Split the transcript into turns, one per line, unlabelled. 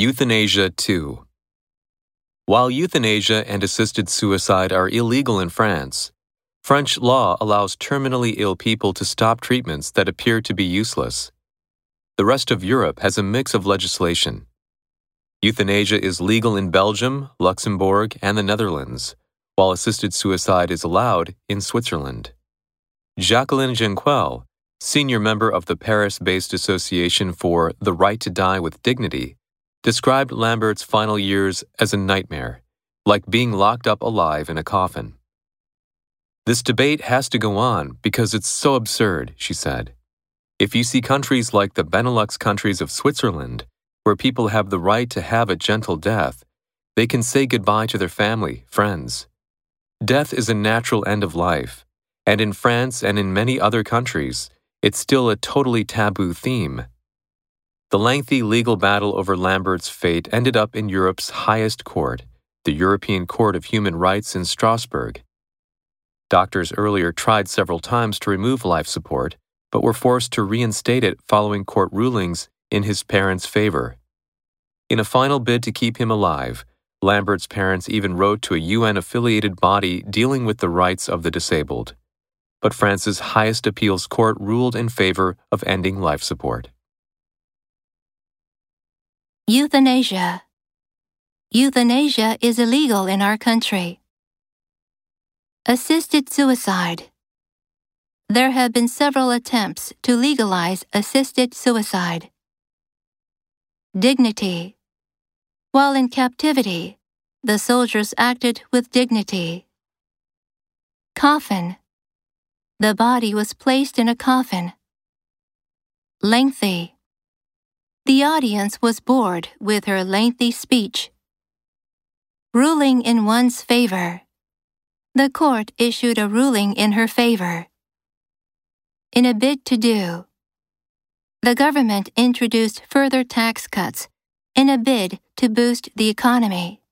Euthanasia 2 While euthanasia and assisted suicide are illegal in France, French law allows terminally ill people to stop treatments that appear to be useless. The rest of Europe has a mix of legislation. Euthanasia is legal in Belgium, Luxembourg, and the Netherlands, while assisted suicide is allowed in Switzerland. Jacqueline Jencquel, senior member of the Paris based Association for the Right to Die with Dignity, described Lambert's final years as a nightmare, like being locked up alive in a coffin. This debate has to go on because it's so absurd, she said. If you see countries like the Benelux countries of Switzerland, where people have the right to have a gentle death, they can say goodbye to their family, friends. Death is a natural end of life, and in France and in many other countries, it's still a totally taboo theme. The lengthy legal battle over Lambert's fate ended up in Europe's highest court, the European Court of Human Rights in Strasbourg. Doctors earlier tried several times to remove life support, but were forced to reinstate it following court rulings in his parents' favor. In a final bid to keep him alive, Lambert's parents even wrote to a UN affiliated body dealing with the rights of the disabled. But France's highest appeals court ruled in favor of ending life support.
Euthanasia. Euthanasia is illegal in our country. Assisted suicide. There have been several attempts to legalize assisted suicide. Dignity. While in captivity, the soldiers acted with dignity. Coffin. The body was placed in a coffin. Lengthy. The audience was bored with her lengthy speech. Ruling in one's favor. The court issued a ruling in her favor in a bid to do. The government introduced further tax cuts in a bid to boost the economy.